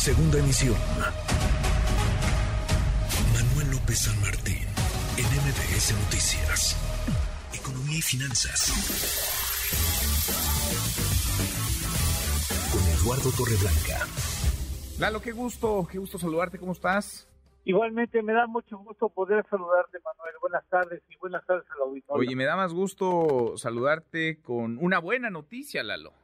Segunda emisión. Manuel López San Martín, en MBS Noticias. Economía y finanzas. Con Eduardo Torreblanca. Lalo, qué gusto, qué gusto saludarte, ¿cómo estás? Igualmente, me da mucho gusto poder saludarte, Manuel. Buenas tardes y buenas tardes al auditorio. Oye, me da más gusto saludarte con una buena noticia, Lalo.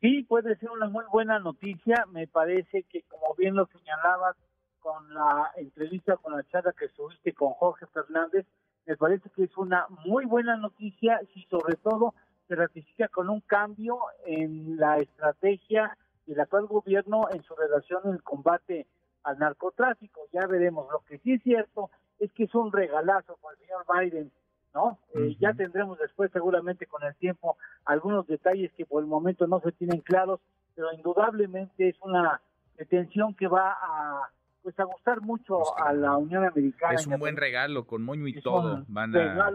Sí, puede ser una muy buena noticia. Me parece que, como bien lo señalabas con la entrevista, con la charla que subiste con Jorge Fernández, me parece que es una muy buena noticia y sobre todo se ratifica con un cambio en la estrategia del actual gobierno en su relación en el combate al narcotráfico. Ya veremos. Lo que sí es cierto es que es un regalazo para el señor Biden ¿no? Eh, ya tendremos después seguramente con el tiempo algunos detalles que por el momento no se tienen claros, pero indudablemente es una detención que va a pues a gustar mucho a la Unión Americana. Es un buen regalo con moño y todo. Van a,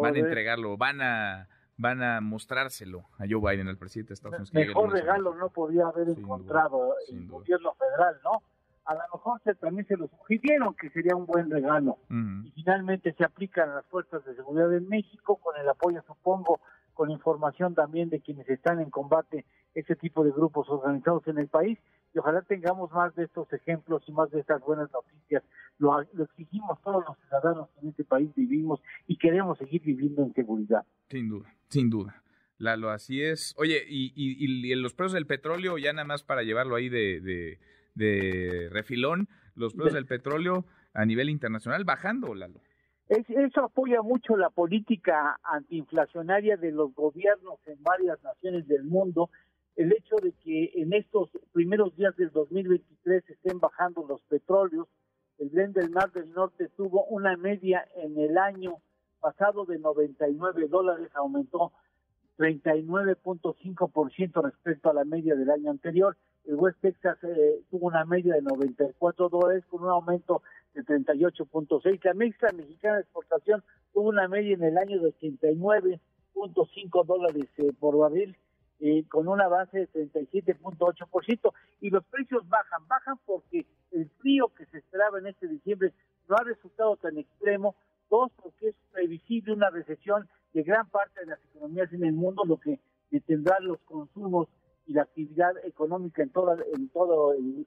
van a entregarlo, van a van a mostrárselo a Joe Biden, al presidente de Estados Unidos. Mejor regalo no podía haber encontrado el gobierno federal, ¿no? A lo mejor se, también se lo sugirieron que sería un buen regalo. Y finalmente se aplican a las fuerzas de seguridad de México con el apoyo, supongo, con información también de quienes están en combate ese tipo de grupos organizados en el país. Y ojalá tengamos más de estos ejemplos y más de estas buenas noticias. Lo, exigimos todos los ciudadanos que en este país vivimos y queremos seguir viviendo en seguridad. Sin duda, sin duda. Lalo, así es. Oye, y, y, y los precios del petróleo, ya nada más para llevarlo ahí de de refilón los precios del petróleo a nivel internacional bajando, Lalo. eso apoya mucho la política antiinflacionaria de los gobiernos en varias naciones del mundo. El hecho de que en estos primeros días del 2023 estén bajando los petróleos, el Brent del Mar del Norte tuvo una media en el año pasado de 99 dólares, aumentó 39.5% respecto a la media del año anterior el West Texas eh, tuvo una media de 94 dólares con un aumento de 38.6. La mixta mexicana de exportación tuvo una media en el año de 89.5 dólares eh, por barril eh, con un avance de 37.8% y los precios bajan, bajan porque el frío que se esperaba en este diciembre no ha resultado tan extremo, dos porque es previsible una recesión de gran parte de las economías en el mundo, lo que detendrá los consumos y la actividad económica en, toda, en todo el,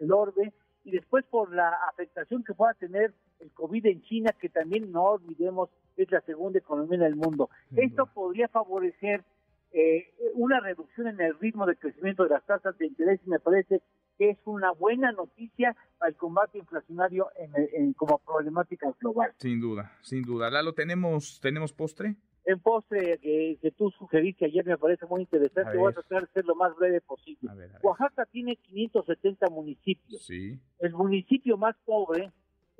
el, orbe, y después por la afectación que pueda tener el COVID en China, que también no olvidemos es la segunda economía en el mundo. Esto podría favorecer eh, una reducción en el ritmo de crecimiento de las tasas de interés y me parece que es una buena noticia para el combate inflacionario en, como problemática global. Sin duda, sin duda. Lalo, ¿tenemos, ¿tenemos postre? En postre que, que, tú sugeriste ayer me parece muy interesante. Voy a tratar de ser lo más breve posible. Oaxaca tiene 570 municipios. El municipio más pobre,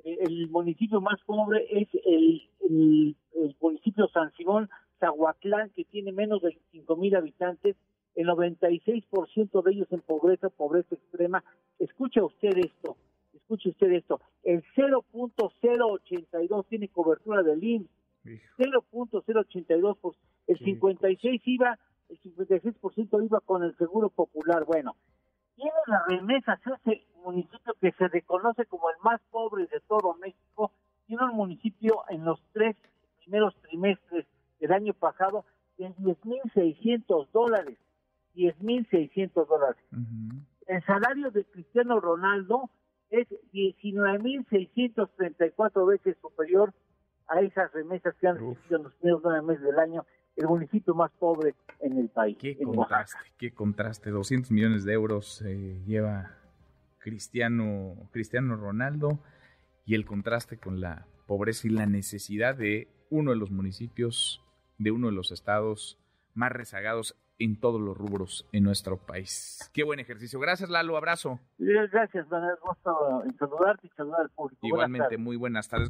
eh, el municipio más pobre es el, el, municipio San Simón, Zahuatlán, que tiene menos de 5 mil habitantes. El 96% de ellos en pobreza, pobreza extrema. Escucha usted esto, escuche usted esto. El 0.082 tiene cobertura del IMSS 0.082, pues el 56 iba, el 56% iba con el Seguro Popular. Bueno, tiene las remesas ese municipio que se reconoce como el más pobre de todo México, tiene un municipio en los tres primeros trimestres del año pasado de 10.600 dólares, 10.600 dólares. El salario de Cristiano Ronaldo es 19.634 veces superior a esas remesas que han recibido en los primeros nueve meses del año el municipio más pobre en el país. Qué contraste, qué contraste. 200 millones de euros eh, lleva Cristiano, Cristiano Ronaldo y el contraste con la pobreza y la necesidad de uno de los municipios, de uno de los estados más rezagados en todos los rubros en nuestro país. Qué buen ejercicio. Gracias, Lalo. Abrazo. Gracias, Manuel. Gusto en saludarte y saludar al público. Igualmente, muy buenas tardes.